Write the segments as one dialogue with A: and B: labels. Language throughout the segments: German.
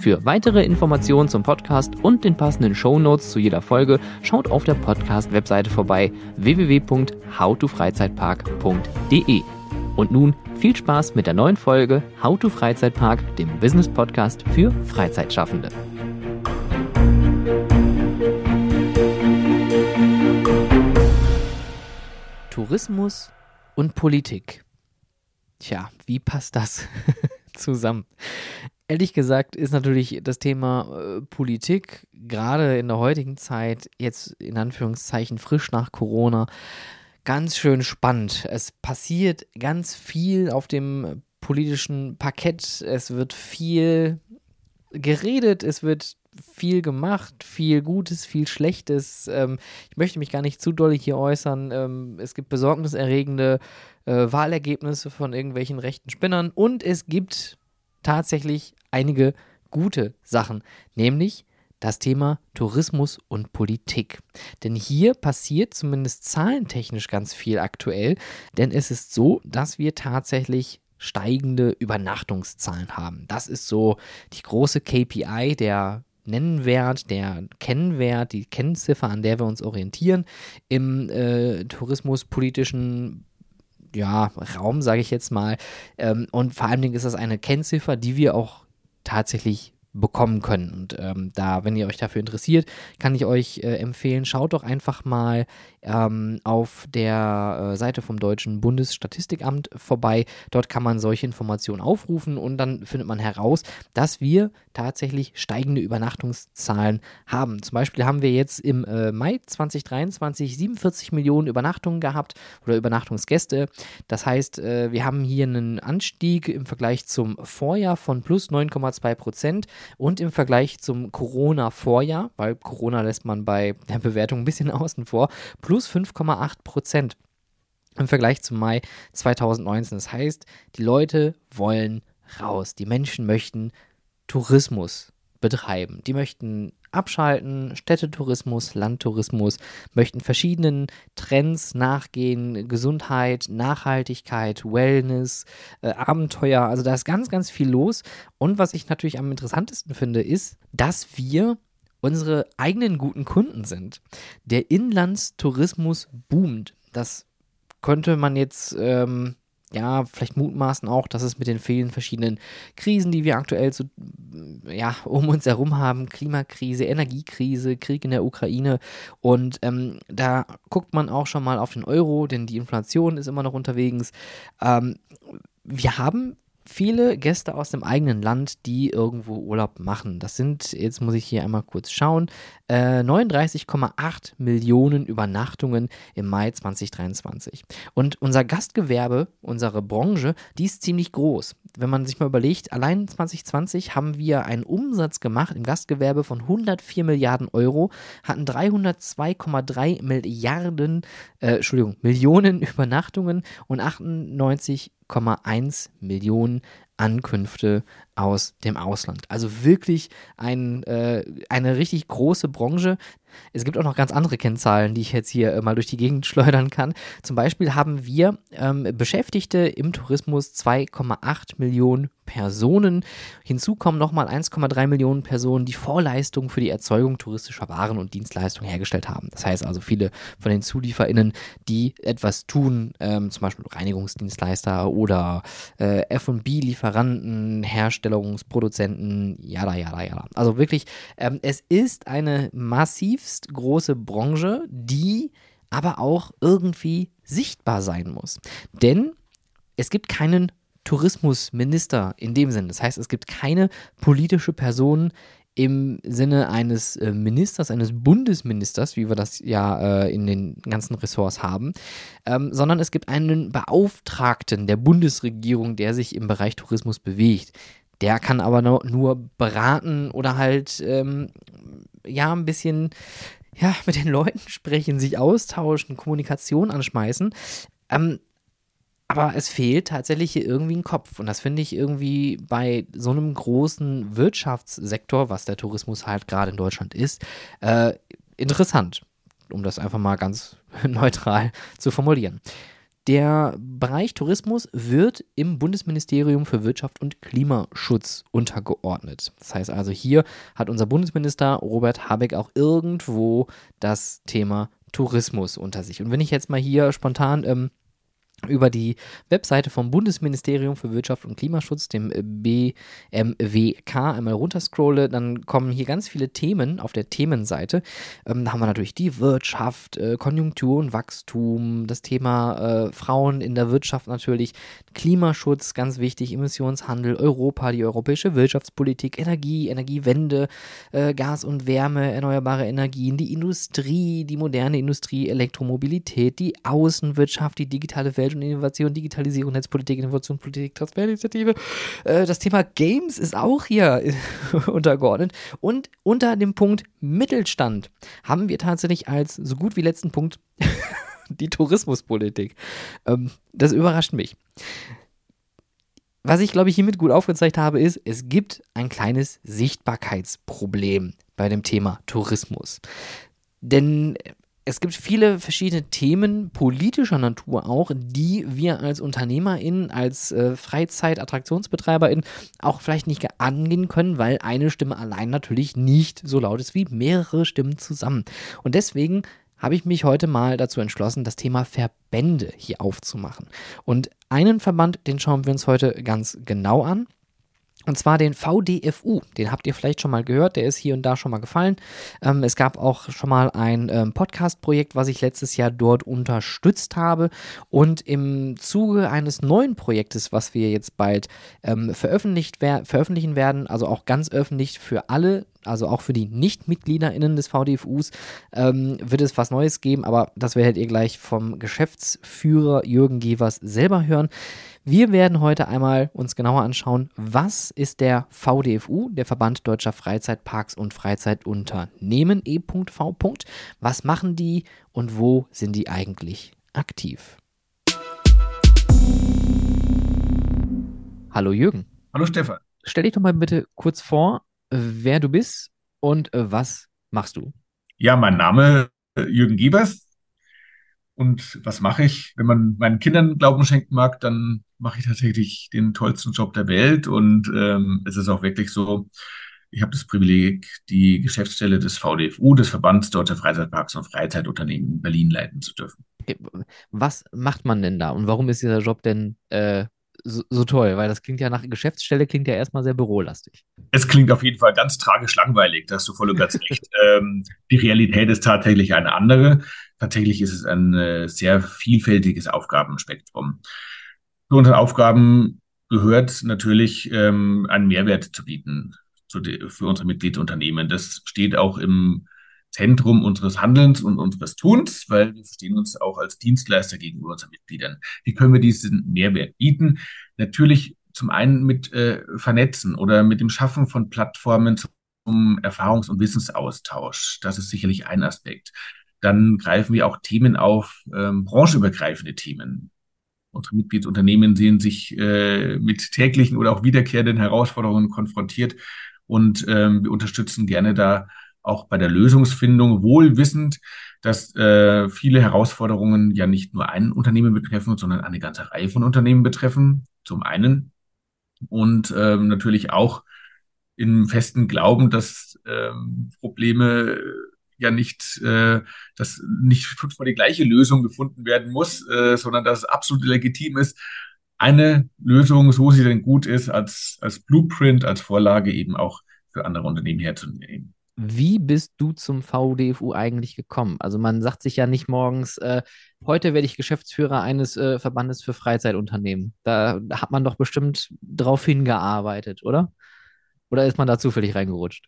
A: Für weitere Informationen zum Podcast und den passenden Show Notes zu jeder Folge schaut auf der Podcast-Webseite vorbei www.howtofreizeitpark.de. Und nun viel Spaß mit der neuen Folge How to Freizeitpark, dem Business Podcast für Freizeitschaffende. Tourismus und Politik. Tja, wie passt das zusammen? Ehrlich gesagt ist natürlich das Thema äh, Politik gerade in der heutigen Zeit jetzt in Anführungszeichen frisch nach Corona ganz schön spannend. Es passiert ganz viel auf dem politischen Parkett. Es wird viel geredet, es wird viel gemacht, viel Gutes, viel Schlechtes. Ähm, ich möchte mich gar nicht zu doll hier äußern. Ähm, es gibt besorgniserregende äh, Wahlergebnisse von irgendwelchen rechten Spinnern und es gibt tatsächlich einige gute Sachen, nämlich das Thema Tourismus und Politik. Denn hier passiert zumindest zahlentechnisch ganz viel aktuell, denn es ist so, dass wir tatsächlich steigende Übernachtungszahlen haben. Das ist so die große KPI, der Nennwert, der Kennwert, die Kennziffer, an der wir uns orientieren im äh, tourismuspolitischen ja, Raum, sage ich jetzt mal. Ähm, und vor allen Dingen ist das eine Kennziffer, die wir auch tatsächlich bekommen können. Und ähm, da, wenn ihr euch dafür interessiert, kann ich euch äh, empfehlen, schaut doch einfach mal ähm, auf der äh, Seite vom Deutschen Bundesstatistikamt vorbei. Dort kann man solche Informationen aufrufen und dann findet man heraus, dass wir tatsächlich steigende Übernachtungszahlen haben. Zum Beispiel haben wir jetzt im äh, Mai 2023 47 Millionen Übernachtungen gehabt oder Übernachtungsgäste. Das heißt, äh, wir haben hier einen Anstieg im Vergleich zum Vorjahr von plus 9,2 Prozent und im Vergleich zum Corona-Vorjahr, weil Corona lässt man bei der Bewertung ein bisschen außen vor, plus 5,8 Prozent im Vergleich zum Mai 2019. Das heißt, die Leute wollen raus. Die Menschen möchten Tourismus betreiben. Die möchten abschalten, Städtetourismus, Landtourismus, möchten verschiedenen Trends nachgehen, Gesundheit, Nachhaltigkeit, Wellness, äh, Abenteuer, also da ist ganz, ganz viel los. Und was ich natürlich am interessantesten finde, ist, dass wir unsere eigenen guten Kunden sind. Der Inlandstourismus boomt. Das könnte man jetzt ähm, ja, vielleicht mutmaßen auch, dass es mit den vielen verschiedenen Krisen, die wir aktuell so, ja, um uns herum haben, Klimakrise, Energiekrise, Krieg in der Ukraine und ähm, da guckt man auch schon mal auf den Euro, denn die Inflation ist immer noch unterwegs. Ähm, wir haben viele Gäste aus dem eigenen Land, die irgendwo Urlaub machen. Das sind, jetzt muss ich hier einmal kurz schauen, äh, 39,8 Millionen Übernachtungen im Mai 2023. Und unser Gastgewerbe, unsere Branche, die ist ziemlich groß. Wenn man sich mal überlegt, allein 2020 haben wir einen Umsatz gemacht im Gastgewerbe von 104 Milliarden Euro, hatten 302,3 Milliarden, äh, Entschuldigung, Millionen Übernachtungen und 98 1,1 Millionen Ankünfte aus dem Ausland. Also wirklich ein, äh, eine richtig große Branche. Es gibt auch noch ganz andere Kennzahlen, die ich jetzt hier äh, mal durch die Gegend schleudern kann. Zum Beispiel haben wir ähm, Beschäftigte im Tourismus 2,8 Millionen Personen. Hinzu kommen nochmal 1,3 Millionen Personen, die Vorleistungen für die Erzeugung touristischer Waren und Dienstleistungen hergestellt haben. Das heißt also viele von den ZulieferInnen, die etwas tun, ähm, zum Beispiel Reinigungsdienstleister oder äh, F&B-Lieferanten, Herstellungsproduzenten, jada, jada, jada. Also wirklich, ähm, es ist eine massivst große Branche, die aber auch irgendwie sichtbar sein muss. Denn es gibt keinen Tourismusminister in dem Sinne. Das heißt, es gibt keine politische Person im Sinne eines äh, Ministers, eines Bundesministers, wie wir das ja äh, in den ganzen Ressorts haben, ähm, sondern es gibt einen Beauftragten der Bundesregierung, der sich im Bereich Tourismus bewegt. Der kann aber nur, beraten oder halt ähm, ja ein bisschen ja, mit den Leuten sprechen, sich austauschen, Kommunikation anschmeißen. Ähm, aber es fehlt tatsächlich hier irgendwie ein Kopf. Und das finde ich irgendwie bei so einem großen Wirtschaftssektor, was der Tourismus halt gerade in Deutschland ist, äh, interessant, um das einfach mal ganz neutral zu formulieren. Der Bereich Tourismus wird im Bundesministerium für Wirtschaft und Klimaschutz untergeordnet. Das heißt also, hier hat unser Bundesminister Robert Habeck auch irgendwo das Thema Tourismus unter sich. Und wenn ich jetzt mal hier spontan ähm, über die Webseite vom Bundesministerium für Wirtschaft und Klimaschutz, dem BMWK, einmal runterscrolle, dann kommen hier ganz viele Themen auf der Themenseite. Ähm, da haben wir natürlich die Wirtschaft, äh, Konjunktur und Wachstum, das Thema äh, Frauen in der Wirtschaft natürlich, Klimaschutz, ganz wichtig, Emissionshandel, Europa, die europäische Wirtschaftspolitik, Energie, Energiewende, äh, Gas und Wärme, erneuerbare Energien, die Industrie, die moderne Industrie, Elektromobilität, die Außenwirtschaft, die digitale Welt, Und Innovation, Digitalisierung, Netzpolitik, Innovation, Politik, Transferinitiative. Äh, das Thema Games ist auch hier untergeordnet. Und unter dem Punkt Mittelstand haben wir tatsächlich als so gut wie letzten Punkt die Tourismuspolitik. Ähm, das überrascht mich. Was ich, glaube ich, hiermit gut aufgezeigt habe, ist, es gibt ein kleines Sichtbarkeitsproblem bei dem Thema Tourismus. Denn es gibt viele verschiedene Themen politischer Natur auch, die wir als UnternehmerInnen, als äh, Freizeit-AttraktionsbetreiberInnen auch vielleicht nicht angehen können, weil eine Stimme allein natürlich nicht so laut ist wie mehrere Stimmen zusammen. Und deswegen habe ich mich heute mal dazu entschlossen, das Thema Verbände hier aufzumachen. Und einen Verband, den schauen wir uns heute ganz genau an. Und zwar den VDFU, den habt ihr vielleicht schon mal gehört, der ist hier und da schon mal gefallen. Ähm, es gab auch schon mal ein ähm, Podcast-Projekt, was ich letztes Jahr dort unterstützt habe. Und im Zuge eines neuen Projektes, was wir jetzt bald ähm, veröffentlicht wer veröffentlichen werden, also auch ganz öffentlich für alle also auch für die Nicht-MitgliederInnen des VDFUs, ähm, wird es was Neues geben, aber das werdet ihr gleich vom Geschäftsführer Jürgen Gevers selber hören. Wir werden heute einmal uns genauer anschauen, was ist der VDFU, der Verband Deutscher Freizeitparks und Freizeitunternehmen e.v. Was machen die und wo sind die eigentlich aktiv? Hallo Jürgen.
B: Hallo Stefan.
A: Stell dich doch mal bitte kurz vor, wer du bist und äh, was machst du?
B: Ja, mein Name ist äh, Jürgen Giebers. Und was mache ich? Wenn man meinen Kindern Glauben schenken mag, dann mache ich tatsächlich den tollsten Job der Welt. Und ähm, es ist auch wirklich so, ich habe das Privileg, die Geschäftsstelle des VDFU, des Verbands Deutscher Freizeitparks und Freizeitunternehmen in Berlin leiten zu dürfen.
A: Was macht man denn da und warum ist dieser Job denn äh, so, so, toll, weil das klingt ja nach Geschäftsstelle, klingt ja erstmal sehr bürolastig.
B: Es klingt auf jeden Fall ganz tragisch langweilig, da hast du voll und ganz recht. ähm, die Realität ist tatsächlich eine andere. Tatsächlich ist es ein äh, sehr vielfältiges Aufgabenspektrum. Zu unseren Aufgaben gehört natürlich, ähm, einen Mehrwert zu bieten für unsere Mitgliedsunternehmen. Das steht auch im Zentrum unseres Handelns und unseres Tuns, weil wir verstehen uns auch als Dienstleister gegenüber unseren Mitgliedern. Wie können wir diesen Mehrwert bieten? Natürlich zum einen mit äh, Vernetzen oder mit dem Schaffen von Plattformen zum Erfahrungs- und Wissensaustausch. Das ist sicherlich ein Aspekt. Dann greifen wir auch Themen auf, ähm, branchenübergreifende Themen. Unsere Mitgliedsunternehmen sehen sich äh, mit täglichen oder auch wiederkehrenden Herausforderungen konfrontiert und ähm, wir unterstützen gerne da auch bei der Lösungsfindung, wohl wissend, dass äh, viele Herausforderungen ja nicht nur ein Unternehmen betreffen, sondern eine ganze Reihe von Unternehmen betreffen, zum einen. Und ähm, natürlich auch im festen Glauben, dass ähm, Probleme ja nicht, äh, dass nicht fünfmal die gleiche Lösung gefunden werden muss, äh, sondern dass es absolut legitim ist, eine Lösung, so sie denn gut ist, als, als Blueprint, als Vorlage eben auch für andere Unternehmen herzunehmen.
A: Wie bist du zum VDFU eigentlich gekommen? Also man sagt sich ja nicht morgens, äh, heute werde ich Geschäftsführer eines äh, Verbandes für Freizeitunternehmen. Da hat man doch bestimmt drauf hingearbeitet, oder? Oder ist man da zufällig reingerutscht?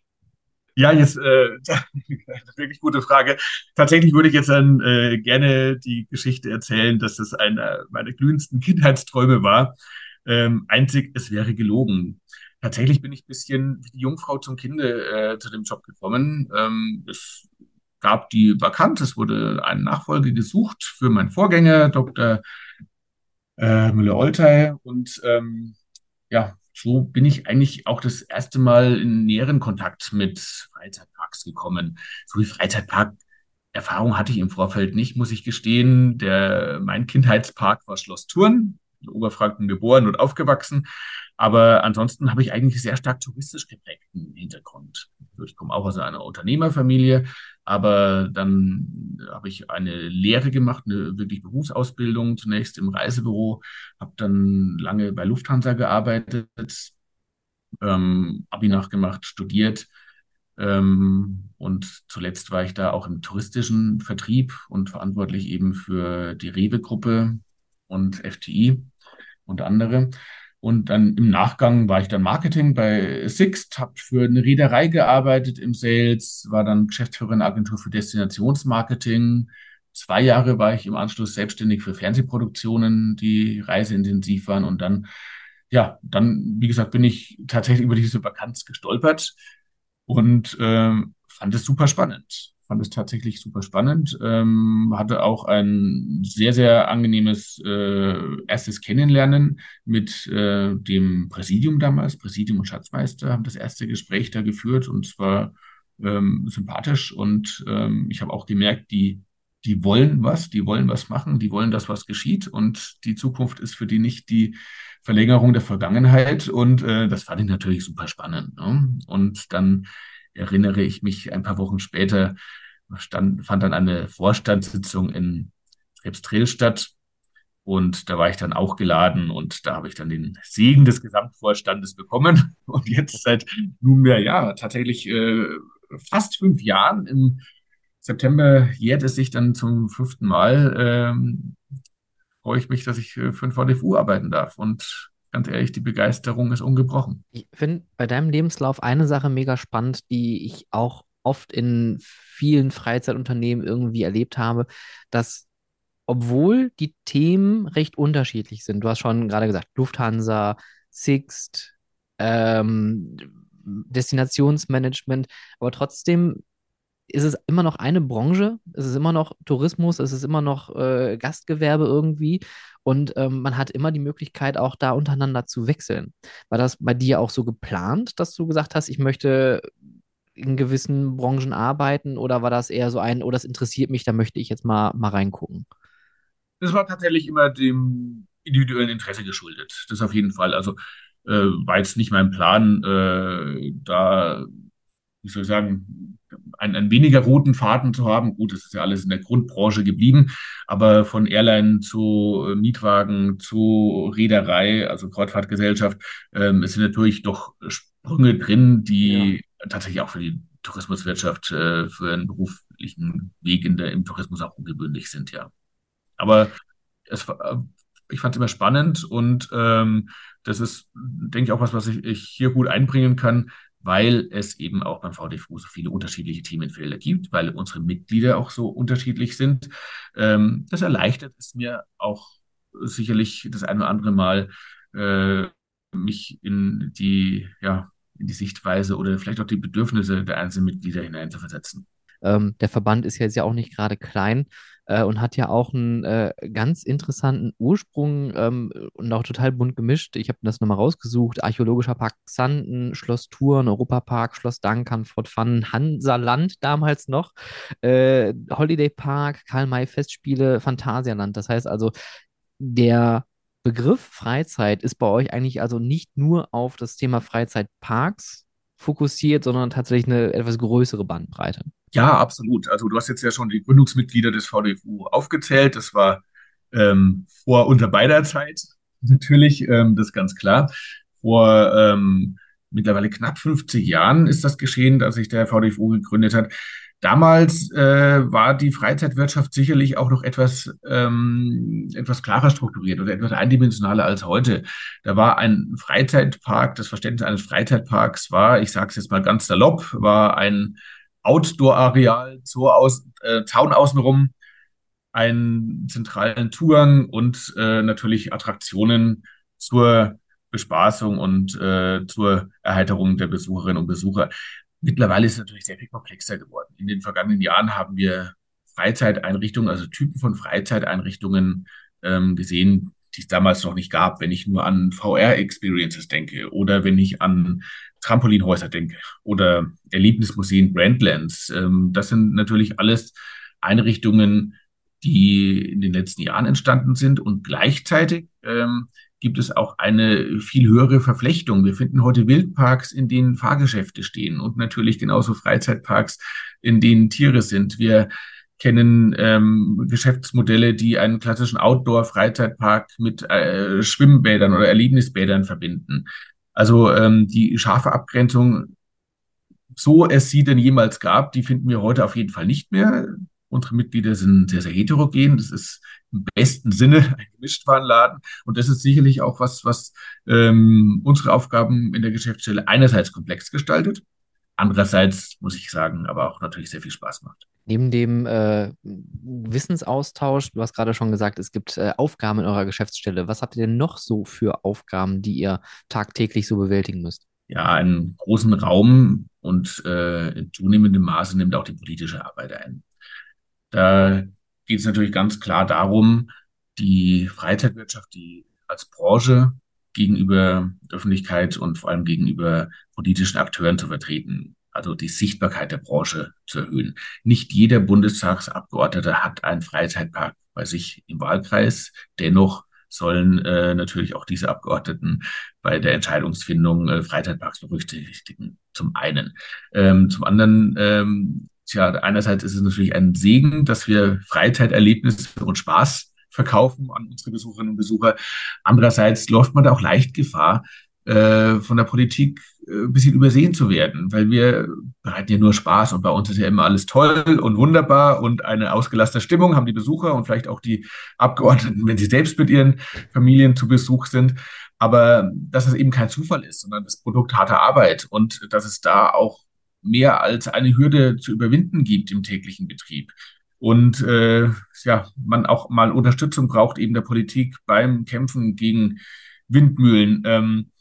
B: Ja, jetzt äh, wirklich gute Frage. Tatsächlich würde ich jetzt dann äh, gerne die Geschichte erzählen, dass es einer meiner glühendsten Kindheitsträume war. Ähm, einzig, es wäre gelogen. Tatsächlich bin ich ein bisschen wie die Jungfrau zum Kinde äh, zu dem Job gekommen. Ähm, es gab die Vakanz, es wurde eine Nachfolge gesucht für meinen Vorgänger, Dr. Äh, Müller-Oltei. Und ähm, ja, so bin ich eigentlich auch das erste Mal in näheren Kontakt mit Freizeitparks gekommen. So wie Freizeitpark Erfahrung hatte ich im Vorfeld nicht, muss ich gestehen. Der, mein Kindheitspark war Schloss Thurn, in Oberfranken geboren und aufgewachsen. Aber ansonsten habe ich eigentlich sehr stark touristisch geprägten Hintergrund. Ich komme auch aus einer Unternehmerfamilie, aber dann habe ich eine Lehre gemacht, eine wirklich Berufsausbildung, zunächst im Reisebüro, habe dann lange bei Lufthansa gearbeitet, ähm, Abi nachgemacht, studiert. Ähm, und zuletzt war ich da auch im touristischen Vertrieb und verantwortlich eben für die Rewe-Gruppe und FTI und andere. Und dann im Nachgang war ich dann Marketing bei Sixt, habe für eine Reederei gearbeitet im Sales, war dann Geschäftsführer in der Agentur für Destinationsmarketing. Zwei Jahre war ich im Anschluss selbstständig für Fernsehproduktionen, die reiseintensiv waren. Und dann, ja, dann, wie gesagt, bin ich tatsächlich über diese Vakanz gestolpert und äh, fand es super spannend fand es tatsächlich super spannend. Ähm, hatte auch ein sehr, sehr angenehmes äh, erstes Kennenlernen mit äh, dem Präsidium damals. Präsidium und Schatzmeister haben das erste Gespräch da geführt und es war ähm, sympathisch. Und ähm, ich habe auch gemerkt, die, die wollen was, die wollen was machen, die wollen, dass was geschieht. Und die Zukunft ist für die nicht die Verlängerung der Vergangenheit. Und äh, das fand ich natürlich super spannend. Ne? Und dann erinnere ich mich ein paar Wochen später, stand, fand dann eine Vorstandssitzung in Krebsdrill statt. Und da war ich dann auch geladen und da habe ich dann den Segen des Gesamtvorstandes bekommen. Und jetzt seit nunmehr, ja, tatsächlich äh, fast fünf Jahren, im September jährt es sich dann zum fünften Mal, ähm, freue ich mich, dass ich für den VDFU arbeiten darf. Und ganz ehrlich, die Begeisterung ist ungebrochen.
A: Ich finde bei deinem Lebenslauf eine Sache mega spannend, die ich auch oft in vielen Freizeitunternehmen irgendwie erlebt habe, dass obwohl die Themen recht unterschiedlich sind, du hast schon gerade gesagt, Lufthansa, Sixt, ähm, Destinationsmanagement, aber trotzdem ist es immer noch eine Branche, es ist immer noch Tourismus, es ist immer noch äh, Gastgewerbe irgendwie und ähm, man hat immer die Möglichkeit, auch da untereinander zu wechseln. War das bei dir auch so geplant, dass du gesagt hast, ich möchte in gewissen Branchen arbeiten oder war das eher so ein, oh, das interessiert mich, da möchte ich jetzt mal, mal reingucken?
B: Das war tatsächlich immer dem individuellen Interesse geschuldet. Das auf jeden Fall. Also äh, war jetzt nicht mein Plan, äh, da, wie soll ich sagen, einen, einen weniger roten Faden zu haben. Gut, das ist ja alles in der Grundbranche geblieben, aber von Airline zu äh, Mietwagen zu Reederei, also Kreuzfahrtgesellschaft, ähm, es sind natürlich doch Sprünge drin, die ja. tatsächlich auch für die Tourismuswirtschaft, äh, für einen beruflichen Weg in der, im Tourismus auch ungewöhnlich sind, ja. Aber es, äh, ich fand es immer spannend und ähm, das ist, denke ich, auch was, was ich, ich hier gut einbringen kann, weil es eben auch beim VDFU so viele unterschiedliche Themenfelder gibt, weil unsere Mitglieder auch so unterschiedlich sind. Ähm, das erleichtert es mir auch sicherlich das ein oder andere Mal, äh, mich in die, ja, in die Sichtweise oder vielleicht auch die Bedürfnisse der einzelnen Mitglieder hineinzuversetzen.
A: Ähm, der Verband ist jetzt ja auch nicht gerade klein äh, und hat ja auch einen äh, ganz interessanten Ursprung ähm, und auch total bunt gemischt. Ich habe das nochmal rausgesucht. Archäologischer Park Xanten, Schloss Thurn, Europapark, Schloss Dankern, Fort Fun, Hansaland damals noch, äh, Holiday Park, Karl-May Festspiele, Phantasialand. Das heißt also, der Begriff Freizeit ist bei euch eigentlich also nicht nur auf das Thema Freizeitparks fokussiert, sondern tatsächlich eine etwas größere Bandbreite.
B: Ja, absolut. Also du hast jetzt ja schon die Gründungsmitglieder des VDFU aufgezählt. Das war ähm, vor unter beider Zeit natürlich, ähm, das ist ganz klar. Vor ähm, mittlerweile knapp 50 Jahren ist das geschehen, dass sich der VDFU gegründet hat. Damals äh, war die Freizeitwirtschaft sicherlich auch noch etwas, ähm, etwas klarer strukturiert oder etwas eindimensionaler als heute. Da war ein Freizeitpark, das Verständnis eines Freizeitparks war, ich sage es jetzt mal ganz salopp, war ein Outdoor-Areal, äh, Zaun außenrum, einen zentralen Zugang und äh, natürlich Attraktionen zur Bespaßung und äh, zur Erheiterung der Besucherinnen und Besucher. Mittlerweile ist es natürlich sehr viel komplexer geworden. In den vergangenen Jahren haben wir Freizeiteinrichtungen, also Typen von Freizeiteinrichtungen ähm, gesehen, die es damals noch nicht gab, wenn ich nur an VR-Experiences denke oder wenn ich an Trampolinhäuser denke oder Erlebnismuseen, Brandlands. Ähm, das sind natürlich alles Einrichtungen, die in den letzten Jahren entstanden sind und gleichzeitig ähm, gibt es auch eine viel höhere Verflechtung. Wir finden heute Wildparks, in denen Fahrgeschäfte stehen und natürlich genauso Freizeitparks, in denen Tiere sind. Wir kennen ähm, Geschäftsmodelle, die einen klassischen Outdoor-Freizeitpark mit äh, Schwimmbädern oder Erlebnisbädern verbinden. Also ähm, die scharfe Abgrenzung, so es sie denn jemals gab, die finden wir heute auf jeden Fall nicht mehr. Unsere Mitglieder sind sehr, sehr heterogen. Das ist im besten Sinne ein Gemischtwarenladen. Und das ist sicherlich auch was, was ähm, unsere Aufgaben in der Geschäftsstelle einerseits komplex gestaltet, andererseits, muss ich sagen, aber auch natürlich sehr viel Spaß macht.
A: Neben dem äh, Wissensaustausch, du hast gerade schon gesagt, es gibt äh, Aufgaben in eurer Geschäftsstelle. Was habt ihr denn noch so für Aufgaben, die ihr tagtäglich so bewältigen müsst?
B: Ja, einen großen Raum und äh, in zunehmendem Maße nimmt auch die politische Arbeit ein. Da geht es natürlich ganz klar darum, die Freizeitwirtschaft, die als Branche gegenüber Öffentlichkeit und vor allem gegenüber politischen Akteuren zu vertreten, also die Sichtbarkeit der Branche zu erhöhen. Nicht jeder Bundestagsabgeordnete hat einen Freizeitpark bei sich im Wahlkreis. Dennoch sollen äh, natürlich auch diese Abgeordneten bei der Entscheidungsfindung äh, Freizeitparks berücksichtigen. Zum einen. Ähm, zum anderen ähm, Tja, einerseits ist es natürlich ein Segen, dass wir Freizeiterlebnisse und Spaß verkaufen an unsere Besucherinnen und Besucher. Andererseits läuft man da auch leicht Gefahr, äh, von der Politik äh, ein bisschen übersehen zu werden, weil wir bereiten ja nur Spaß und bei uns ist ja immer alles toll und wunderbar und eine ausgelassene Stimmung haben die Besucher und vielleicht auch die Abgeordneten, wenn sie selbst mit ihren Familien zu Besuch sind. Aber dass es eben kein Zufall ist, sondern das Produkt harter Arbeit und dass es da auch mehr als eine Hürde zu überwinden gibt im täglichen Betrieb. Und äh, ja, man auch mal Unterstützung braucht eben der Politik beim Kämpfen gegen Windmühlen. Ähm,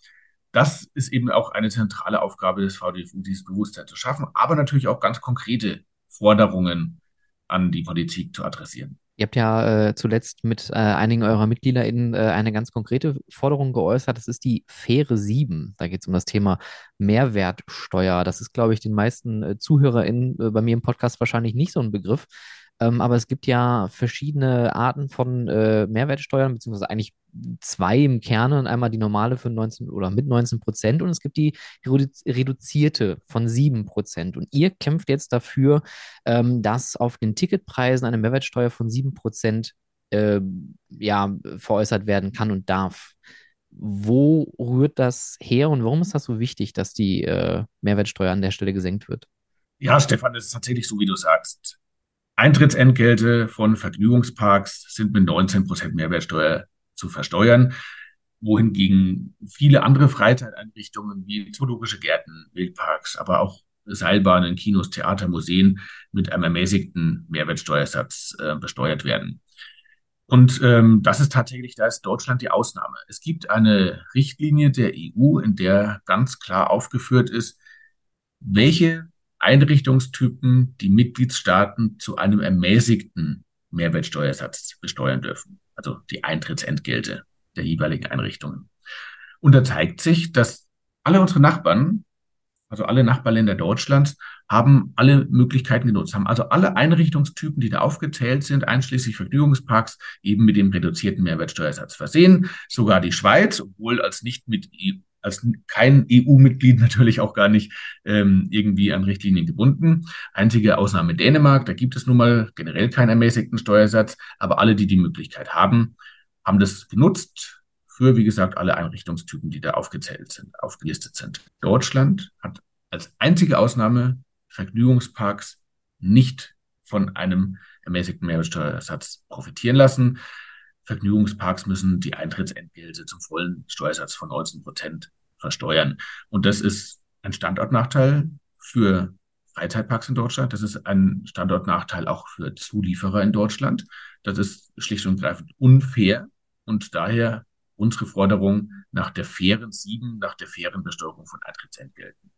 B: das ist eben auch eine zentrale Aufgabe des VDFU, dieses Bewusstsein zu schaffen, aber natürlich auch ganz konkrete Forderungen an die Politik zu adressieren.
A: Ihr habt ja äh, zuletzt mit äh, einigen eurer MitgliederInnen äh, eine ganz konkrete Forderung geäußert. Das ist die Fähre 7. Da geht es um das Thema Mehrwertsteuer. Das ist, glaube ich, den meisten äh, ZuhörerInnen äh, bei mir im Podcast wahrscheinlich nicht so ein Begriff. Ähm, aber es gibt ja verschiedene Arten von äh, Mehrwertsteuern, beziehungsweise eigentlich zwei im Kerne und einmal die normale für 19 oder mit 19 Prozent und es gibt die reduzierte von 7 Prozent. Und ihr kämpft jetzt dafür, ähm, dass auf den Ticketpreisen eine Mehrwertsteuer von 7 Prozent äh, ja, veräußert werden kann und darf. Wo rührt das her und warum ist das so wichtig, dass die äh, Mehrwertsteuer an der Stelle gesenkt wird?
B: Ja, Stefan, das ist tatsächlich so, wie du sagst. Eintrittsentgelte von Vergnügungsparks sind mit 19 Prozent Mehrwertsteuer zu versteuern, wohingegen viele andere Freizeiteinrichtungen wie zoologische Gärten, Wildparks, aber auch Seilbahnen, Kinos, Theater, Museen mit einem ermäßigten Mehrwertsteuersatz äh, besteuert werden. Und ähm, das ist tatsächlich, da ist Deutschland die Ausnahme. Es gibt eine Richtlinie der EU, in der ganz klar aufgeführt ist, welche Einrichtungstypen die Mitgliedstaaten zu einem ermäßigten Mehrwertsteuersatz besteuern dürfen, also die Eintrittsentgelte der jeweiligen Einrichtungen. Und da zeigt sich, dass alle unsere Nachbarn, also alle Nachbarländer Deutschlands, haben alle Möglichkeiten genutzt, haben also alle Einrichtungstypen, die da aufgezählt sind, einschließlich Vergnügungsparks, eben mit dem reduzierten Mehrwertsteuersatz versehen. Sogar die Schweiz, obwohl als nicht mit als kein EU-Mitglied natürlich auch gar nicht ähm, irgendwie an Richtlinien gebunden. Einzige Ausnahme Dänemark, da gibt es nun mal generell keinen ermäßigten Steuersatz, aber alle, die die Möglichkeit haben, haben das genutzt für, wie gesagt, alle Einrichtungstypen, die da aufgezählt sind, aufgelistet sind. Deutschland hat als einzige Ausnahme Vergnügungsparks nicht von einem ermäßigten Mehrwertsteuersatz profitieren lassen. Vergnügungsparks müssen die Eintrittsentgelte zum vollen Steuersatz von 19 Prozent versteuern. Und das ist ein Standortnachteil für Freizeitparks in Deutschland. Das ist ein Standortnachteil auch für Zulieferer in Deutschland. Das ist schlicht und greifend unfair und daher unsere Forderung nach der fairen Sieben, nach der fairen Besteuerung von Eintrittsentgelten.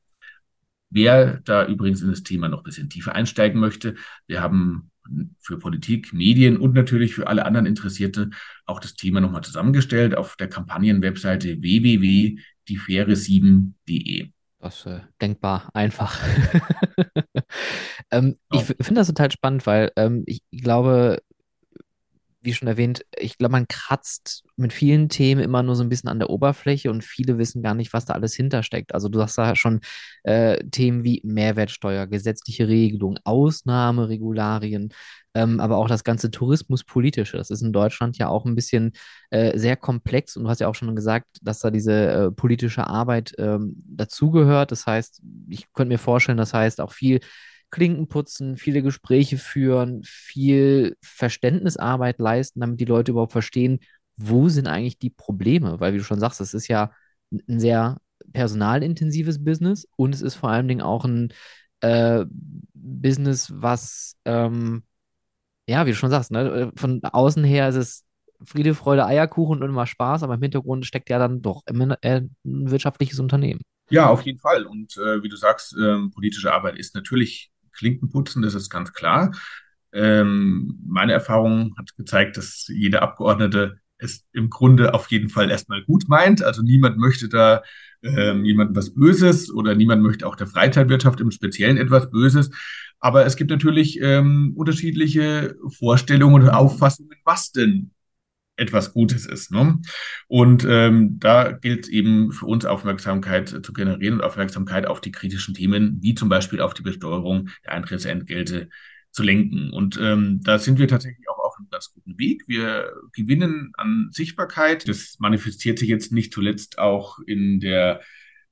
B: Wer da übrigens in das Thema noch ein bisschen tiefer einsteigen möchte, wir haben für Politik, Medien und natürlich für alle anderen Interessierte auch das Thema nochmal zusammengestellt auf der Kampagnenwebseite www.diefaire7.de.
A: Das ist äh, denkbar einfach. ähm, oh. Ich finde das total spannend, weil ähm, ich glaube, wie schon erwähnt, ich glaube, man kratzt mit vielen Themen immer nur so ein bisschen an der Oberfläche und viele wissen gar nicht, was da alles hintersteckt. Also du sagst da schon äh, Themen wie Mehrwertsteuer, gesetzliche Regelung, Ausnahmeregularien, ähm, aber auch das ganze Tourismuspolitische. Das ist in Deutschland ja auch ein bisschen äh, sehr komplex und du hast ja auch schon gesagt, dass da diese äh, politische Arbeit ähm, dazugehört. Das heißt, ich könnte mir vorstellen, das heißt auch viel Klinken putzen, viele Gespräche führen, viel Verständnisarbeit leisten, damit die Leute überhaupt verstehen, wo sind eigentlich die Probleme? Weil, wie du schon sagst, es ist ja ein sehr personalintensives Business und es ist vor allen Dingen auch ein äh, Business, was, ähm, ja, wie du schon sagst, ne, von außen her ist es Friede, Freude, Eierkuchen und immer Spaß, aber im Hintergrund steckt ja dann doch immer ein wirtschaftliches Unternehmen.
B: Ja, auf jeden Fall. Und äh, wie du sagst, ähm, politische Arbeit ist natürlich Klinken putzen, das ist ganz klar. Ähm, meine Erfahrung hat gezeigt, dass jeder Abgeordnete es im Grunde auf jeden Fall erstmal gut meint. Also niemand möchte da ähm, jemandem was Böses oder niemand möchte auch der Freizeitwirtschaft im Speziellen etwas Böses. Aber es gibt natürlich ähm, unterschiedliche Vorstellungen und Auffassungen, was denn etwas Gutes ist. Ne? Und ähm, da gilt eben für uns Aufmerksamkeit zu generieren und Aufmerksamkeit auf die kritischen Themen, wie zum Beispiel auf die Besteuerung der Eintrittsentgelte zu lenken. Und ähm, da sind wir tatsächlich auch auf einem ganz guten Weg. Wir gewinnen an Sichtbarkeit. Das manifestiert sich jetzt nicht zuletzt auch in der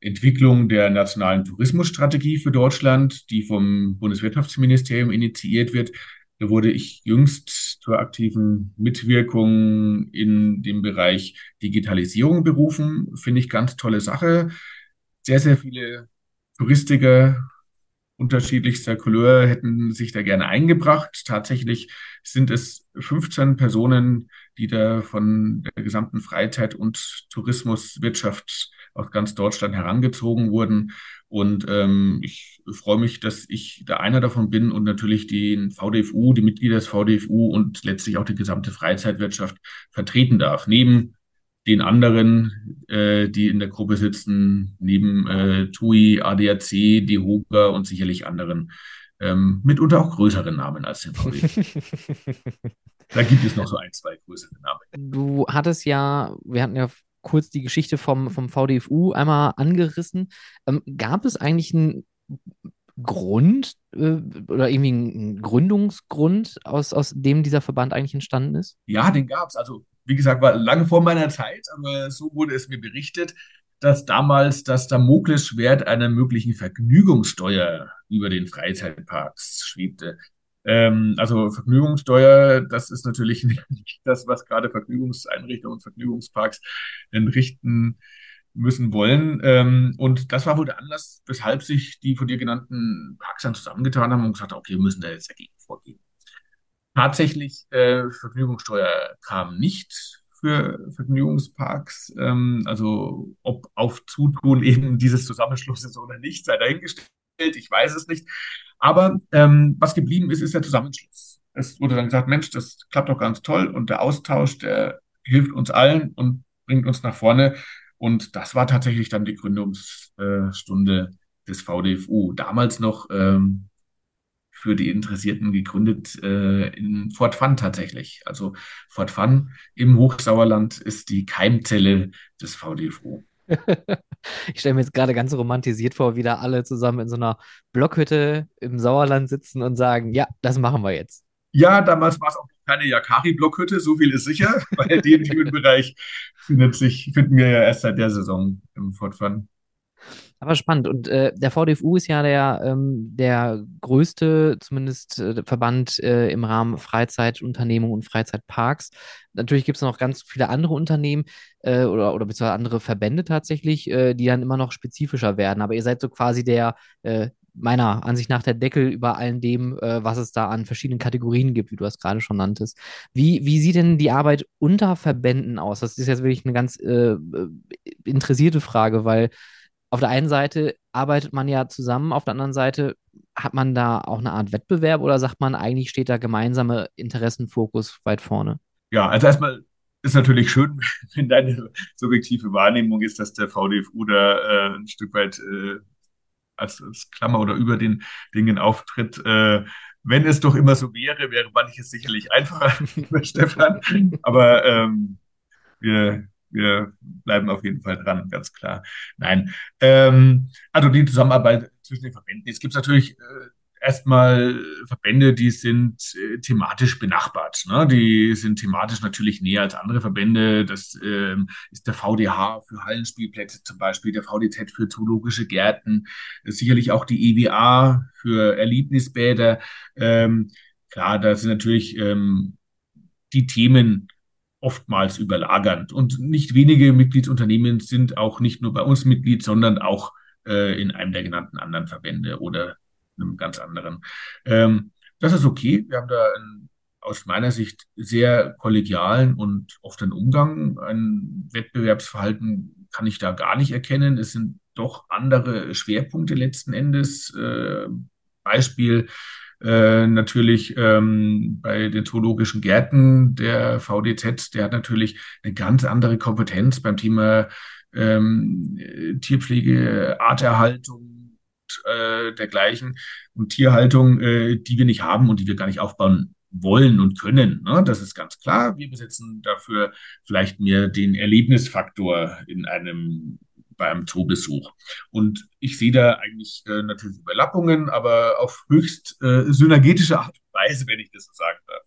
B: Entwicklung der nationalen Tourismusstrategie für Deutschland, die vom Bundeswirtschaftsministerium initiiert wird. Da wurde ich jüngst zur aktiven Mitwirkung in dem Bereich Digitalisierung berufen. Finde ich ganz tolle Sache. Sehr, sehr viele Touristiker unterschiedlichster Couleur hätten sich da gerne eingebracht. Tatsächlich sind es 15 Personen, die da von der gesamten Freizeit- und Tourismuswirtschaft aus ganz Deutschland herangezogen wurden. Und ähm, ich freue mich, dass ich da einer davon bin und natürlich den VDFU, die Mitglieder des VDFU und letztlich auch die gesamte Freizeitwirtschaft vertreten darf. Neben den anderen, äh, die in der Gruppe sitzen, neben äh, TUI, ADAC, DEHOGA und sicherlich anderen, ähm, mitunter auch größeren Namen als den VDFU. da gibt es noch so ein, zwei größere Namen.
A: Du hattest ja, wir hatten ja kurz die Geschichte vom, vom VDFU einmal angerissen. Ähm, gab es eigentlich einen Grund äh, oder irgendwie einen Gründungsgrund, aus, aus dem dieser Verband eigentlich entstanden ist?
B: Ja, den gab es. Also, wie gesagt, war lange vor meiner Zeit, aber so wurde es mir berichtet, dass damals das Damoklesschwert einer möglichen Vergnügungssteuer über den Freizeitparks schwebte. Ähm, also Vergnügungssteuer, das ist natürlich nicht das, was gerade Vergnügungseinrichtungen und Vergnügungsparks entrichten müssen wollen. Ähm, und das war wohl der Anlass, weshalb sich die von dir genannten Parks dann zusammengetan haben und gesagt haben, okay, wir müssen da jetzt dagegen vorgehen. Tatsächlich, äh, Vergnügungssteuer kam nicht für Vergnügungsparks. Ähm, also ob auf Zutun eben dieses Zusammenschlusses oder nicht, sei dahingestellt. Ich weiß es nicht. Aber ähm, was geblieben ist, ist der Zusammenschluss. Es wurde dann gesagt, Mensch, das klappt doch ganz toll und der Austausch, der hilft uns allen und bringt uns nach vorne. Und das war tatsächlich dann die Gründungsstunde des VDFU. Damals noch ähm, für die Interessierten gegründet äh, in Fort Fun tatsächlich. Also Fort Fun im Hochsauerland ist die Keimzelle des VDFU.
A: Ich stelle mir jetzt gerade ganz romantisiert vor, wie da alle zusammen in so einer Blockhütte im Sauerland sitzen und sagen, ja, das machen wir jetzt.
B: Ja, damals war es auch keine Yakari-Blockhütte, so viel ist sicher, weil den Themenbereich findet sich, finden wir ja erst seit der Saison im Fortfahren.
A: Aber spannend. Und äh, der VDFU ist ja der, ähm, der größte, zumindest äh, Verband äh, im Rahmen Freizeitunternehmung und Freizeitparks. Natürlich gibt es noch ganz viele andere Unternehmen äh, oder, oder beziehungsweise andere Verbände tatsächlich, äh, die dann immer noch spezifischer werden. Aber ihr seid so quasi der, äh, meiner Ansicht nach, der Deckel über allem dem, was es da an verschiedenen Kategorien gibt, wie du das gerade schon nanntest. Wie, wie sieht denn die Arbeit unter Verbänden aus? Das ist jetzt wirklich eine ganz interessierte Frage, weil auf der einen Seite arbeitet man ja zusammen, auf der anderen Seite hat man da auch eine Art Wettbewerb oder sagt man, eigentlich steht da gemeinsame Interessenfokus weit vorne?
B: Ja, also erstmal ist natürlich schön, wenn deine subjektive Wahrnehmung ist, dass der VDFU da äh, ein Stück weit äh, als, als, Klammer oder über den Dingen auftritt. Äh, wenn es doch immer so wäre, wäre manches sicherlich einfacher, Stefan. Aber ähm, wir wir bleiben auf jeden Fall dran, ganz klar. Nein. Ähm, also die Zusammenarbeit zwischen den Verbänden. Es gibt natürlich äh, erstmal Verbände, die sind äh, thematisch benachbart. Ne? Die sind thematisch natürlich näher als andere Verbände. Das ähm, ist der VDH für Hallenspielplätze zum Beispiel, der VDZ für zoologische Gärten, sicherlich auch die EWA für Erlebnisbäder. Ähm, klar, da sind natürlich ähm, die Themen oftmals überlagernd. Und nicht wenige Mitgliedsunternehmen sind auch nicht nur bei uns Mitglied, sondern auch äh, in einem der genannten anderen Verbände oder einem ganz anderen. Ähm, das ist okay. Wir haben da einen, aus meiner Sicht sehr kollegialen und offenen Umgang. Ein Wettbewerbsverhalten kann ich da gar nicht erkennen. Es sind doch andere Schwerpunkte letzten Endes. Äh, Beispiel äh, natürlich ähm, bei den zoologischen Gärten der VDZ, der hat natürlich eine ganz andere Kompetenz beim Thema ähm, Tierpflege, Arterhaltung äh, dergleichen und Tierhaltung, äh, die wir nicht haben und die wir gar nicht aufbauen wollen und können. Ne? Das ist ganz klar. Wir besetzen dafür vielleicht mehr den Erlebnisfaktor in einem beim Zoobesuch. Und ich sehe da eigentlich äh, natürlich Überlappungen, aber auf höchst äh, synergetische Art und Weise, wenn ich das so sagen darf.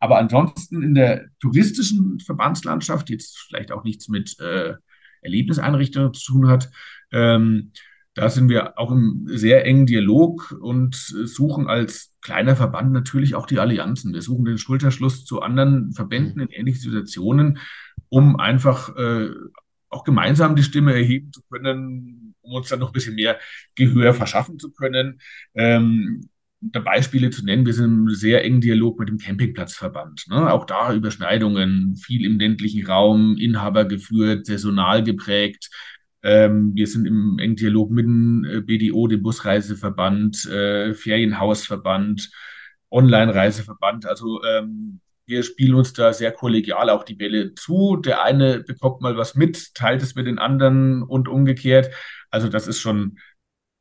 B: Aber ansonsten in der touristischen Verbandslandschaft, die jetzt vielleicht auch nichts mit äh, Erlebniseinrichtungen zu tun hat, ähm, da sind wir auch im sehr engen Dialog und suchen als kleiner Verband natürlich auch die Allianzen. Wir suchen den Schulterschluss zu anderen Verbänden in ähnlichen Situationen, um einfach äh, auch gemeinsam die Stimme erheben zu können, um uns dann noch ein bisschen mehr Gehör verschaffen zu können. Ähm, da Beispiele zu nennen, wir sind im sehr engen Dialog mit dem Campingplatzverband. Ne? Auch da Überschneidungen, viel im ländlichen Raum, Inhaber geführt, saisonal geprägt. Ähm, wir sind im engen Dialog mit dem äh, BDO, dem Busreiseverband, äh, Ferienhausverband, Online-Reiseverband. Also ähm, wir spielen uns da sehr kollegial auch die Bälle zu. Der eine bekommt mal was mit, teilt es mit den anderen und umgekehrt. Also das ist schon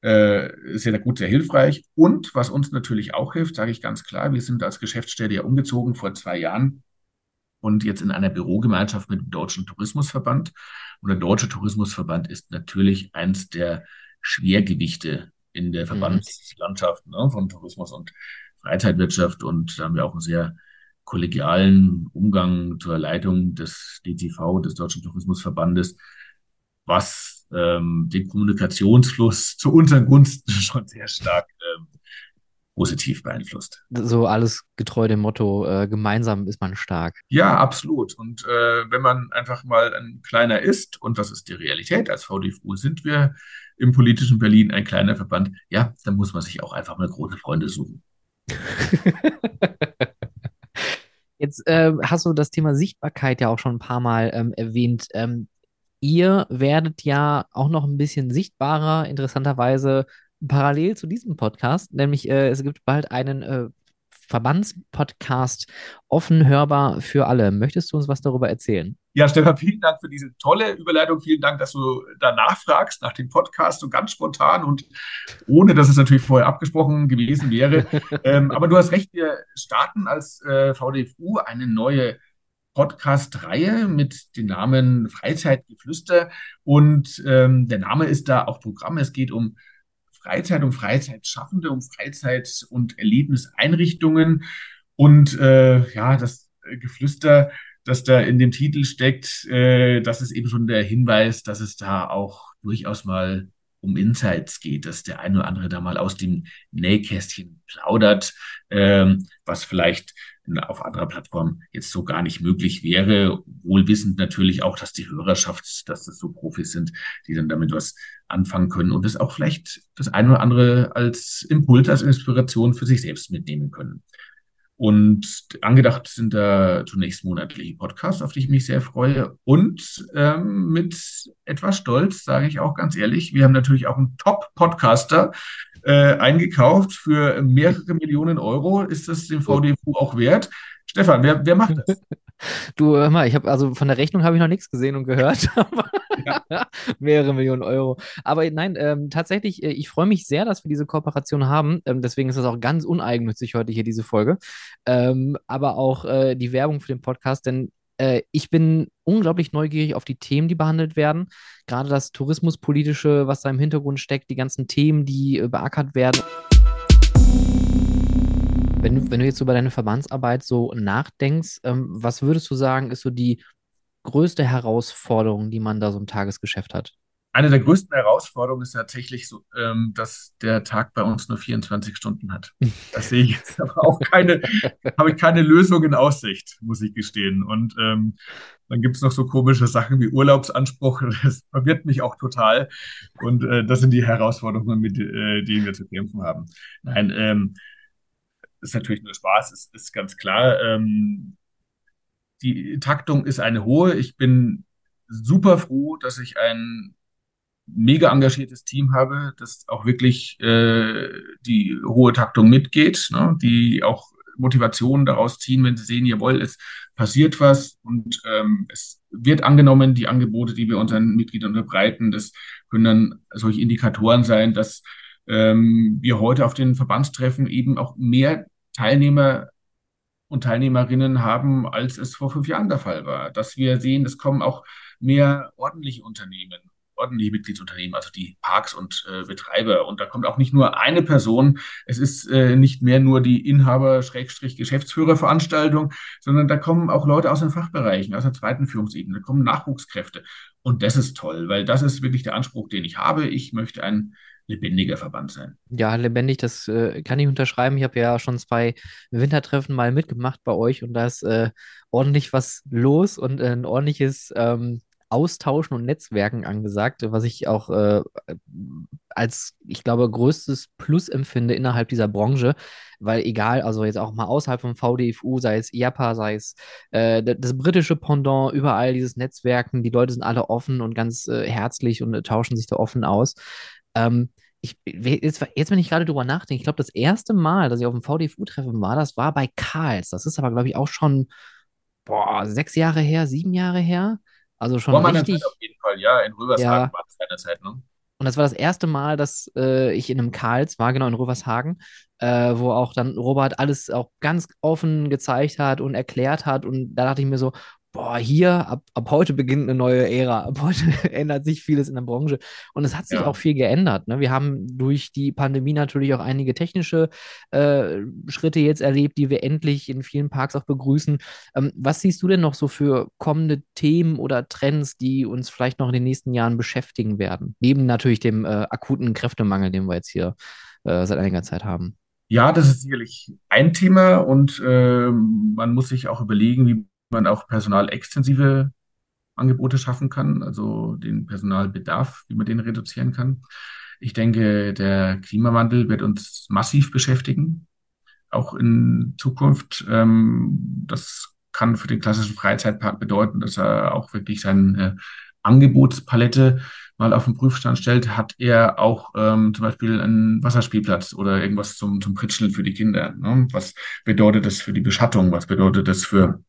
B: äh, sehr gut, sehr hilfreich. Und was uns natürlich auch hilft, sage ich ganz klar, wir sind als Geschäftsstelle ja umgezogen vor zwei Jahren und jetzt in einer Bürogemeinschaft mit dem Deutschen Tourismusverband. Und der Deutsche Tourismusverband ist natürlich eins der Schwergewichte in der mhm. Verbandslandschaft ne, von Tourismus und Freizeitwirtschaft. Und da haben wir auch ein sehr kollegialen Umgang zur Leitung des DTV, des Deutschen Tourismusverbandes, was ähm, den Kommunikationsfluss zu unseren Gunsten schon sehr stark ähm, positiv beeinflusst.
A: So alles getreu dem Motto, äh, gemeinsam ist man stark.
B: Ja, absolut. Und äh, wenn man einfach mal ein kleiner ist, und das ist die Realität, als VDFU sind wir im politischen Berlin ein kleiner Verband, ja, dann muss man sich auch einfach mal große Freunde suchen.
A: Jetzt äh, hast du das Thema Sichtbarkeit ja auch schon ein paar Mal ähm, erwähnt. Ähm, ihr werdet ja auch noch ein bisschen sichtbarer, interessanterweise parallel zu diesem Podcast, nämlich äh, es gibt bald einen äh, Verbandspodcast offen hörbar für alle. Möchtest du uns was darüber erzählen?
B: Ja, Stefan, vielen Dank für diese tolle Überleitung. Vielen Dank, dass du danach fragst, nach dem Podcast, so ganz spontan und ohne, dass es natürlich vorher abgesprochen gewesen wäre. ähm, aber du hast recht, wir starten als äh, VDFU eine neue Podcast-Reihe mit dem Namen Freizeitgeflüster. Und ähm, der Name ist da auch Programm. Es geht um Freizeit, um Freizeitschaffende, um Freizeit- und Erlebniseinrichtungen. Und äh, ja, das Geflüster, das da in dem Titel steckt, äh, das ist eben schon der Hinweis, dass es da auch durchaus mal um Insights geht, dass der eine oder andere da mal aus dem Nähkästchen plaudert, ähm, was vielleicht auf anderer Plattform jetzt so gar nicht möglich wäre. Wohl wissend natürlich auch, dass die Hörerschaft, dass das so Profis sind, die dann damit was anfangen können und das auch vielleicht das eine oder andere als Impuls, als Inspiration für sich selbst mitnehmen können. Und angedacht sind da zunächst monatliche Podcasts, auf die ich mich sehr freue. Und ähm, mit etwas Stolz sage ich auch ganz ehrlich, wir haben natürlich auch einen Top-Podcaster äh, eingekauft für mehrere Millionen Euro. Ist das dem VDFU auch wert? Stefan, wer, wer macht das?
A: Du, hör mal, ich habe also von der Rechnung habe ich noch nichts gesehen und gehört. Ja. Mehrere Millionen Euro. Aber nein, ähm, tatsächlich, äh, ich freue mich sehr, dass wir diese Kooperation haben. Ähm, deswegen ist das auch ganz uneigennützig heute hier, diese Folge. Ähm, aber auch äh, die Werbung für den Podcast, denn äh, ich bin unglaublich neugierig auf die Themen, die behandelt werden. Gerade das Tourismuspolitische, was da im Hintergrund steckt, die ganzen Themen, die äh, beackert werden. Wenn du, wenn du jetzt über deine Verbandsarbeit so nachdenkst, ähm, was würdest du sagen, ist so die größte Herausforderung, die man da so im Tagesgeschäft hat?
B: Eine der größten Herausforderungen ist tatsächlich so, ähm, dass der Tag bei uns nur 24 Stunden hat. Das sehe ich jetzt aber auch keine, habe ich keine Lösung in Aussicht, muss ich gestehen. Und ähm, dann gibt es noch so komische Sachen wie Urlaubsanspruch. Das verwirrt mich auch total. Und äh, das sind die Herausforderungen, mit äh, denen wir zu kämpfen haben. Nein, ähm, ist natürlich nur Spaß, ist, ist ganz klar. Ähm, die Taktung ist eine hohe. Ich bin super froh, dass ich ein mega engagiertes Team habe, das auch wirklich äh, die hohe Taktung mitgeht, ne? die auch Motivation daraus ziehen, wenn sie sehen, jawohl, es passiert was und ähm, es wird angenommen, die Angebote, die wir unseren Mitgliedern unterbreiten, das können dann solche Indikatoren sein, dass ähm, wir heute auf den Verbandstreffen eben auch mehr Teilnehmer und Teilnehmerinnen haben, als es vor fünf Jahren der Fall war. Dass wir sehen, es kommen auch mehr ordentliche Unternehmen, ordentliche Mitgliedsunternehmen, also die Parks und äh, Betreiber. Und da kommt auch nicht nur eine Person. Es ist äh, nicht mehr nur die Inhaber-Geschäftsführerveranstaltung, sondern da kommen auch Leute aus den Fachbereichen, aus der zweiten Führungsebene, da kommen Nachwuchskräfte. Und das ist toll, weil das ist wirklich der Anspruch, den ich habe. Ich möchte ein lebendiger Verband sein.
A: Ja, lebendig, das äh, kann ich unterschreiben. Ich habe ja schon zwei Wintertreffen mal mitgemacht bei euch und da ist äh, ordentlich was los und äh, ein ordentliches ähm, Austauschen und Netzwerken angesagt, was ich auch äh, als, ich glaube, größtes Plus empfinde innerhalb dieser Branche, weil egal, also jetzt auch mal außerhalb vom VDFU, sei es IAPA, sei es äh, das britische Pendant, überall dieses Netzwerken, die Leute sind alle offen und ganz äh, herzlich und tauschen sich da offen aus. Ähm, ich, jetzt, jetzt, wenn ich gerade drüber nachdenke, ich glaube, das erste Mal, dass ich auf dem VDFU-Treffen war, das war bei Karls. Das ist aber, glaube ich, auch schon boah, sechs Jahre her, sieben Jahre her. Also schon Vor richtig. Zeit
B: auf jeden Fall, ja, in Rövershagen ja. war es seiner Zeit, ne?
A: Und das war das erste Mal, dass äh, ich in einem Karls war, genau in Rövershagen, äh, wo auch dann Robert alles auch ganz offen gezeigt hat und erklärt hat. Und da dachte ich mir so, boah, hier, ab, ab heute beginnt eine neue Ära. Ab heute ändert sich vieles in der Branche. Und es hat sich ja. auch viel geändert. Ne? Wir haben durch die Pandemie natürlich auch einige technische äh, Schritte jetzt erlebt, die wir endlich in vielen Parks auch begrüßen. Ähm, was siehst du denn noch so für kommende Themen oder Trends, die uns vielleicht noch in den nächsten Jahren beschäftigen werden? Neben natürlich dem äh, akuten Kräftemangel, den wir jetzt hier äh, seit einiger Zeit haben.
B: Ja, das ist sicherlich ein Thema und äh, man muss sich auch überlegen, wie man auch personalextensive Angebote schaffen kann, also den Personalbedarf, wie man den reduzieren kann. Ich denke, der Klimawandel wird uns massiv beschäftigen, auch in Zukunft. Ähm, das kann für den klassischen Freizeitpark bedeuten, dass er auch wirklich seine Angebotspalette mal auf den Prüfstand stellt. Hat er auch ähm, zum Beispiel einen Wasserspielplatz oder irgendwas zum, zum Pritscheln für die Kinder? Ne? Was bedeutet das für die Beschattung? Was bedeutet das für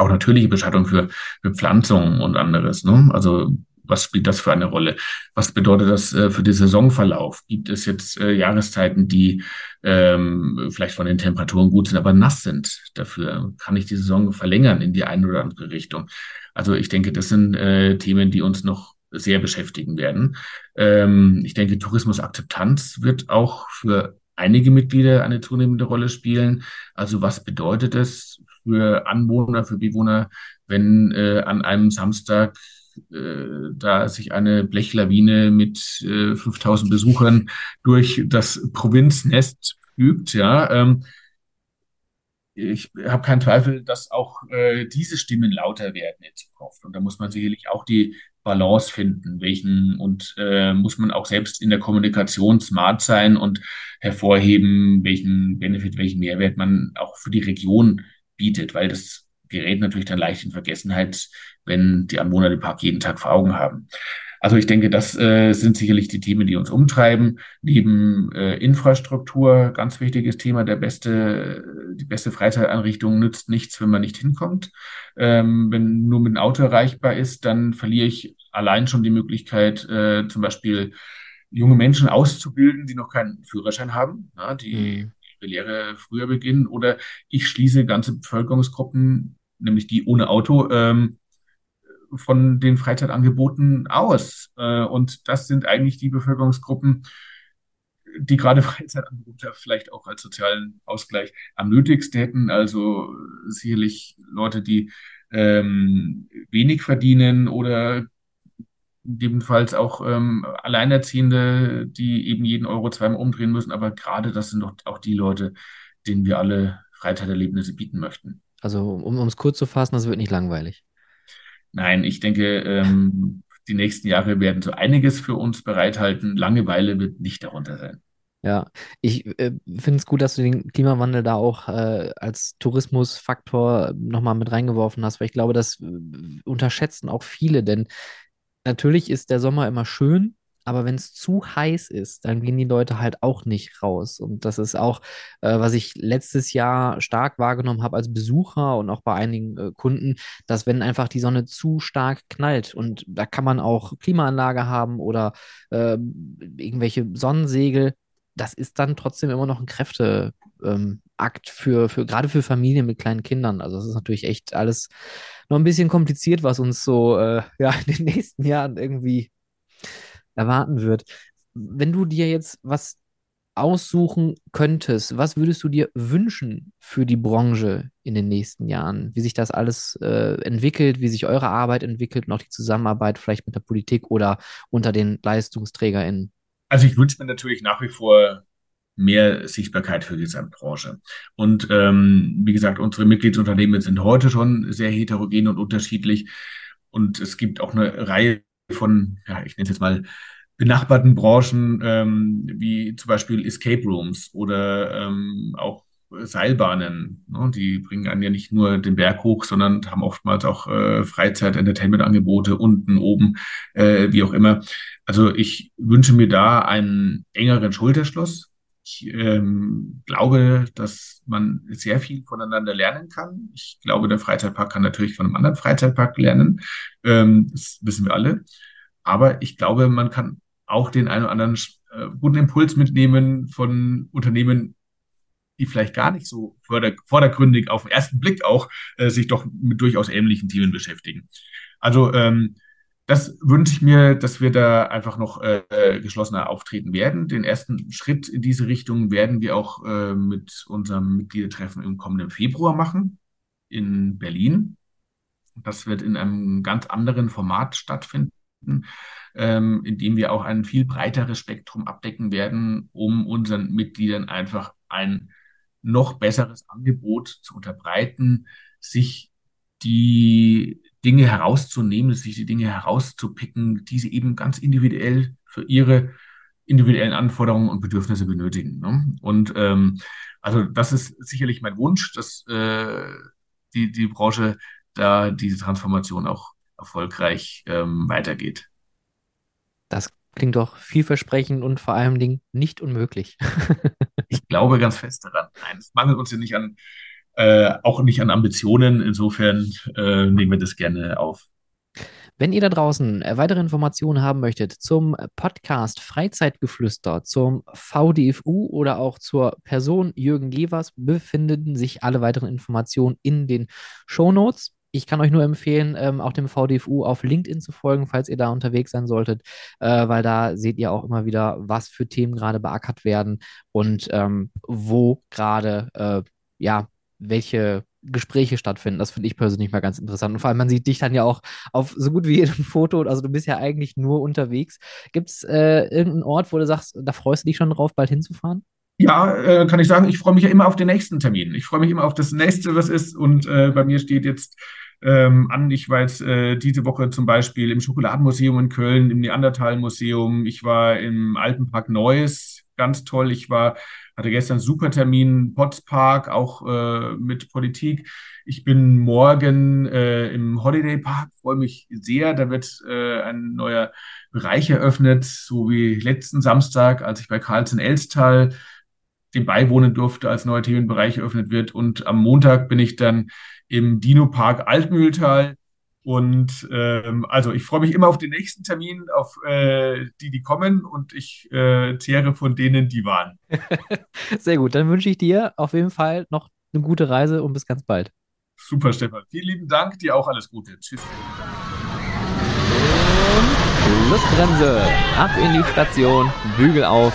B: auch natürliche Beschattung für Bepflanzung und anderes. Ne? Also was spielt das für eine Rolle? Was bedeutet das äh, für den Saisonverlauf? Gibt es jetzt äh, Jahreszeiten, die ähm, vielleicht von den Temperaturen gut sind, aber nass sind? Dafür kann ich die Saison verlängern in die eine oder andere Richtung. Also ich denke, das sind äh, Themen, die uns noch sehr beschäftigen werden. Ähm, ich denke, Tourismusakzeptanz wird auch für einige Mitglieder eine zunehmende Rolle spielen. Also was bedeutet es für Anwohner, für Bewohner, wenn äh, an einem Samstag äh, da sich eine Blechlawine mit äh, 5000 Besuchern durch das Provinznest übt, ja, ähm, ich habe keinen Zweifel, dass auch äh, diese Stimmen lauter werden in Zukunft. Und da muss man sicherlich auch die Balance finden, welchen und äh, muss man auch selbst in der Kommunikation smart sein und hervorheben, welchen Benefit, welchen Mehrwert man auch für die Region bietet, weil das gerät natürlich dann leicht in Vergessenheit, wenn die Anwohner den Park jeden Tag vor Augen haben. Also ich denke, das äh, sind sicherlich die Themen, die uns umtreiben. Neben äh, Infrastruktur, ganz wichtiges Thema, der beste, die beste Freizeiteinrichtung nützt nichts, wenn man nicht hinkommt. Ähm, wenn nur mit dem Auto erreichbar ist, dann verliere ich allein schon die Möglichkeit, äh, zum Beispiel junge Menschen auszubilden, die noch keinen Führerschein haben, ja, die ihre Lehre früher beginnen. Oder ich schließe ganze Bevölkerungsgruppen, nämlich die ohne Auto, ähm, von den Freizeitangeboten aus. Äh, und das sind eigentlich die Bevölkerungsgruppen, die gerade Freizeitangebote vielleicht auch als sozialen Ausgleich am nötigsten hätten. Also sicherlich Leute, die ähm, wenig verdienen oder gegebenenfalls auch ähm, Alleinerziehende, die eben jeden Euro zweimal umdrehen müssen. Aber gerade das sind doch auch die Leute, denen wir alle Freizeiterlebnisse bieten möchten.
A: Also um es kurz zu fassen, das wird nicht langweilig.
B: Nein, ich denke, ähm, die nächsten Jahre werden so einiges für uns bereithalten. Langeweile wird nicht darunter sein.
A: Ja, ich äh, finde es gut, dass du den Klimawandel da auch äh, als Tourismusfaktor nochmal mit reingeworfen hast, weil ich glaube, das äh, unterschätzen auch viele, denn natürlich ist der Sommer immer schön, aber wenn es zu heiß ist, dann gehen die Leute halt auch nicht raus. Und das ist auch, äh, was ich letztes Jahr stark wahrgenommen habe als Besucher und auch bei einigen äh, Kunden, dass wenn einfach die Sonne zu stark knallt und da kann man auch Klimaanlage haben oder äh, irgendwelche Sonnensegel, das ist dann trotzdem immer noch ein Kräfteakt ähm, für, für gerade für Familien mit kleinen Kindern. Also das ist natürlich echt alles noch ein bisschen kompliziert, was uns so äh, ja, in den nächsten Jahren irgendwie erwarten wird. Wenn du dir jetzt was aussuchen könntest, was würdest du dir wünschen für die Branche in den nächsten Jahren? Wie sich das alles äh, entwickelt, wie sich eure Arbeit entwickelt und auch die Zusammenarbeit vielleicht mit der Politik oder unter den LeistungsträgerInnen?
B: Also ich wünsche mir natürlich nach wie vor mehr Sichtbarkeit für die Gesamtbranche. Und ähm, wie gesagt, unsere Mitgliedsunternehmen sind heute schon sehr heterogen und unterschiedlich. Und es gibt auch eine Reihe von, ja, ich nenne es jetzt mal benachbarten Branchen, ähm, wie zum Beispiel Escape Rooms oder ähm, auch Seilbahnen. Ne? Die bringen einen ja nicht nur den Berg hoch, sondern haben oftmals auch äh, Freizeit-Entertainment-Angebote unten, oben, äh, wie auch immer. Also ich wünsche mir da einen engeren Schulterschluss. Ich ähm, glaube, dass man sehr viel voneinander lernen kann. Ich glaube, der Freizeitpark kann natürlich von einem anderen Freizeitpark lernen. Ähm, das wissen wir alle. Aber ich glaube, man kann auch den einen oder anderen äh, guten Impuls mitnehmen von Unternehmen, die vielleicht gar nicht so vorder vordergründig auf den ersten Blick auch äh, sich doch mit durchaus ähnlichen Themen beschäftigen. Also ähm, das wünsche ich mir, dass wir da einfach noch äh, geschlossener auftreten werden. Den ersten Schritt in diese Richtung werden wir auch äh, mit unserem Mitgliedertreffen im kommenden Februar machen in Berlin. Das wird in einem ganz anderen Format stattfinden ähm, indem wir auch ein viel breiteres Spektrum abdecken werden, um unseren Mitgliedern einfach ein noch besseres Angebot zu unterbreiten, sich die Dinge herauszunehmen, sich die Dinge herauszupicken, die sie eben ganz individuell für ihre individuellen Anforderungen und Bedürfnisse benötigen. Ne? Und ähm, also das ist sicherlich mein Wunsch, dass äh, die, die Branche da diese Transformation auch erfolgreich ähm, weitergeht.
A: Das klingt doch vielversprechend und vor allem Dingen nicht unmöglich.
B: ich glaube ganz fest daran. Nein, es mangelt uns ja nicht an, äh, auch nicht an Ambitionen. Insofern äh, nehmen wir das gerne auf.
A: Wenn ihr da draußen äh, weitere Informationen haben möchtet zum Podcast Freizeitgeflüster, zum VDFU oder auch zur Person Jürgen Gevers, befinden sich alle weiteren Informationen in den Show Notes. Ich kann euch nur empfehlen, ähm, auch dem VDFU auf LinkedIn zu folgen, falls ihr da unterwegs sein solltet, äh, weil da seht ihr auch immer wieder, was für Themen gerade beackert werden und ähm, wo gerade, äh, ja, welche Gespräche stattfinden. Das finde ich persönlich mal ganz interessant. Und vor allem, man sieht dich dann ja auch auf so gut wie jedem Foto. Also du bist ja eigentlich nur unterwegs. Gibt es äh, irgendeinen Ort, wo du sagst, da freust du dich schon drauf, bald hinzufahren?
B: Ja, äh, kann ich sagen, ich freue mich ja immer auf den nächsten Termin. Ich freue mich immer auf das nächste, was ist. Und äh, bei mir steht jetzt ähm, an, ich war jetzt äh, diese Woche zum Beispiel im Schokoladenmuseum in Köln, im Neandertal-Museum. Ich war im Alpenpark Neuss, ganz toll. Ich war, hatte gestern einen super Termin, Potspark, auch äh, mit Politik. Ich bin morgen äh, im Holiday Park, freue mich sehr. Da wird äh, ein neuer Bereich eröffnet, so wie letzten Samstag, als ich bei Karlsen Elstal dem beiwohnen durfte, als neuer Themenbereich eröffnet wird. Und am Montag bin ich dann im Dino-Park Altmühltal. Und ähm, also ich freue mich immer auf den nächsten Termin, auf äh, die, die kommen und ich äh, zehre von denen, die waren.
A: Sehr gut, dann wünsche ich dir auf jeden Fall noch eine gute Reise und bis ganz bald.
B: Super, Stefan. Vielen lieben Dank, dir auch alles Gute. Tschüss.
A: Schlussbremse, ab in die Station, Bügel auf